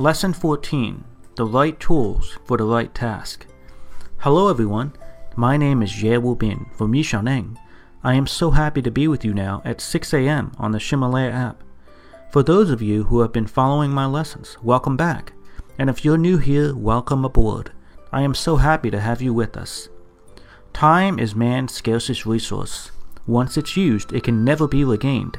Lesson 14 The Right Tools for the Right Task. Hello, everyone. My name is Ye Wu Bin from Yi Xiaoneng. I am so happy to be with you now at 6 a.m. on the Ximalaya app. For those of you who have been following my lessons, welcome back. And if you're new here, welcome aboard. I am so happy to have you with us. Time is man's scarcest resource. Once it's used, it can never be regained.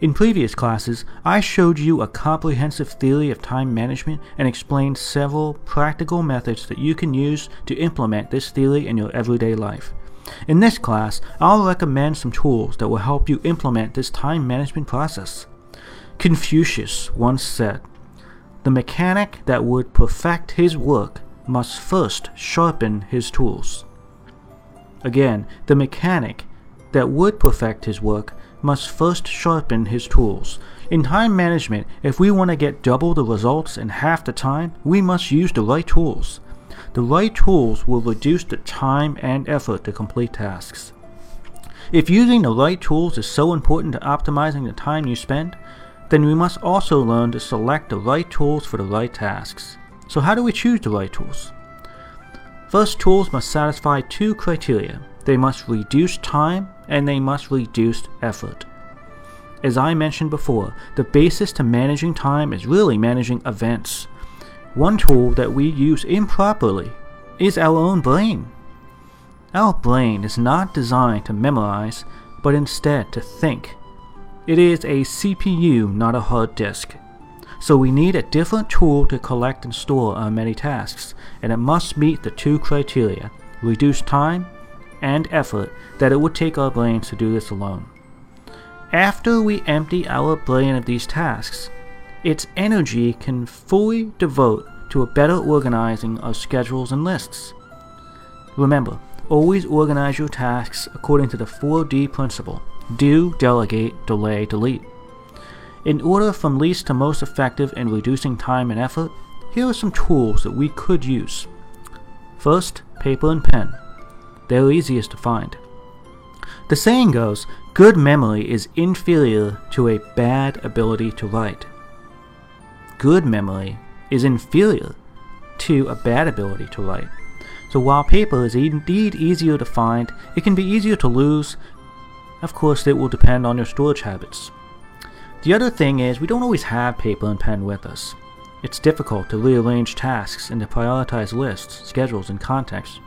In previous classes, I showed you a comprehensive theory of time management and explained several practical methods that you can use to implement this theory in your everyday life. In this class, I'll recommend some tools that will help you implement this time management process. Confucius once said, The mechanic that would perfect his work must first sharpen his tools. Again, the mechanic that would perfect his work must first sharpen his tools. In time management, if we want to get double the results in half the time, we must use the right tools. The right tools will reduce the time and effort to complete tasks. If using the right tools is so important to optimizing the time you spend, then we must also learn to select the right tools for the right tasks. So how do we choose the right tools? First, tools must satisfy two criteria. They must reduce time and they must reduce effort. As I mentioned before, the basis to managing time is really managing events. One tool that we use improperly is our own brain. Our brain is not designed to memorize, but instead to think. It is a CPU, not a hard disk. So we need a different tool to collect and store our many tasks, and it must meet the two criteria reduce time and effort that it would take our brains to do this alone. After we empty our brain of these tasks, its energy can fully devote to a better organizing of schedules and lists. Remember, always organize your tasks according to the 4D principle do, delegate, delay, delete. In order from least to most effective in reducing time and effort, here are some tools that we could use. First, paper and pen. They're easiest to find. The saying goes, good memory is inferior to a bad ability to write. Good memory is inferior to a bad ability to write. So while paper is indeed easier to find, it can be easier to lose. Of course, it will depend on your storage habits. The other thing is, we don't always have paper and pen with us. It's difficult to rearrange tasks and to prioritize lists, schedules, and contexts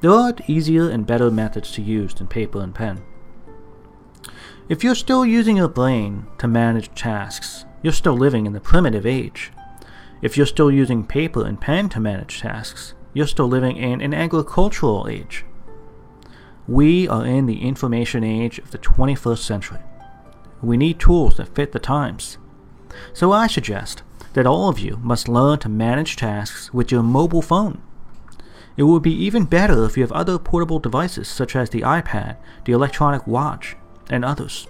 there are easier and better methods to use than paper and pen. If you're still using your brain to manage tasks, you're still living in the primitive age. If you're still using paper and pen to manage tasks, you're still living in an agricultural age. We are in the information age of the 21st century. We need tools that fit the times. So I suggest that all of you must learn to manage tasks with your mobile phone. It would be even better if you have other portable devices such as the iPad, the electronic watch, and others.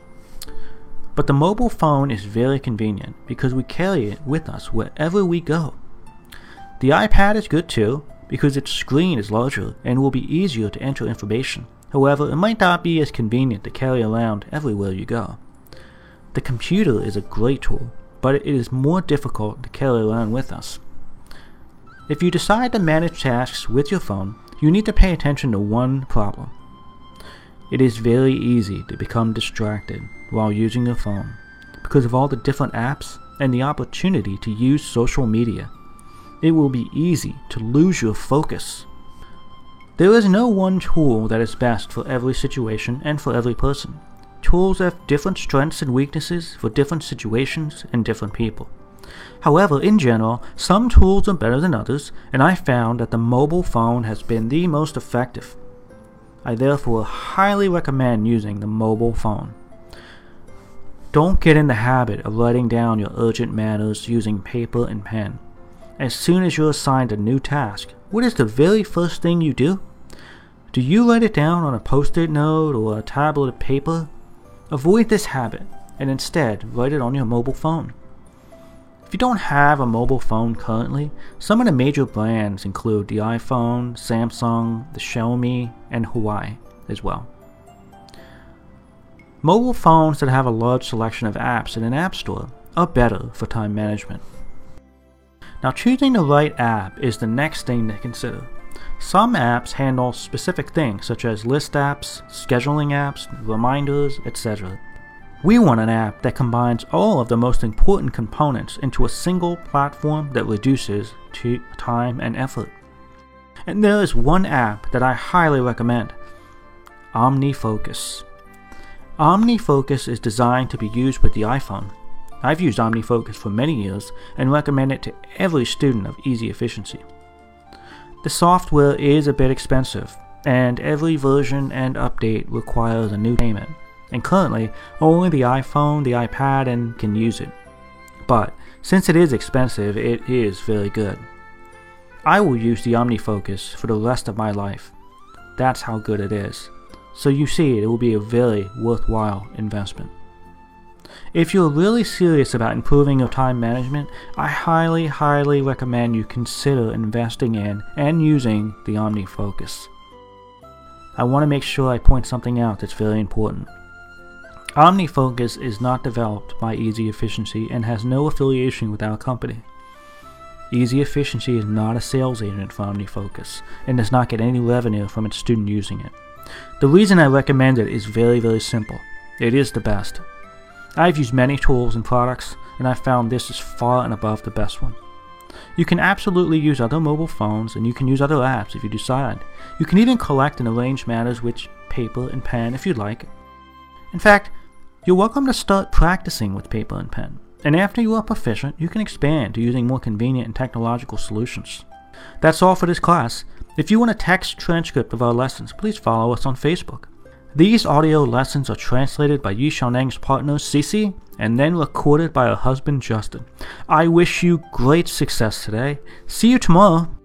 But the mobile phone is very convenient because we carry it with us wherever we go. The iPad is good too because its screen is larger and will be easier to enter information. However, it might not be as convenient to carry around everywhere you go. The computer is a great tool, but it is more difficult to carry around with us. If you decide to manage tasks with your phone, you need to pay attention to one problem. It is very easy to become distracted while using your phone because of all the different apps and the opportunity to use social media. It will be easy to lose your focus. There is no one tool that is best for every situation and for every person. Tools have different strengths and weaknesses for different situations and different people. However, in general, some tools are better than others, and I found that the mobile phone has been the most effective. I therefore highly recommend using the mobile phone. Don't get in the habit of writing down your urgent matters using paper and pen. as soon as you're assigned a new task, what is the very first thing you do? Do you write it down on a post it note or a tablet of paper? Avoid this habit and instead write it on your mobile phone. If you don't have a mobile phone currently, some of the major brands include the iPhone, Samsung, the Xiaomi, and Huawei as well. Mobile phones that have a large selection of apps in an app store are better for time management. Now, choosing the right app is the next thing to consider. Some apps handle specific things such as list apps, scheduling apps, reminders, etc. We want an app that combines all of the most important components into a single platform that reduces time and effort. And there is one app that I highly recommend OmniFocus. OmniFocus is designed to be used with the iPhone. I've used OmniFocus for many years and recommend it to every student of easy efficiency. The software is a bit expensive, and every version and update requires a new payment. And currently, only the iPhone, the iPad, and can use it. But since it is expensive, it is very good. I will use the OmniFocus for the rest of my life. That's how good it is. So you see, it will be a very worthwhile investment. If you're really serious about improving your time management, I highly, highly recommend you consider investing in and using the OmniFocus. I want to make sure I point something out that's very important. OmniFocus is not developed by Easy Efficiency and has no affiliation with our company. Easy Efficiency is not a sales agent for OmniFocus and does not get any revenue from its student using it. The reason I recommend it is very, very simple. It is the best. I've used many tools and products, and I've found this is far and above the best one. You can absolutely use other mobile phones, and you can use other apps if you decide. You can even collect and arrange matters with paper and pen if you'd like. In fact, you're welcome to start practicing with paper and pen, and after you are proficient, you can expand to using more convenient and technological solutions. That's all for this class. If you want a text transcript of our lessons, please follow us on Facebook. These audio lessons are translated by Yi Xiaoneng's partner Cici and then recorded by her husband Justin. I wish you great success today. See you tomorrow.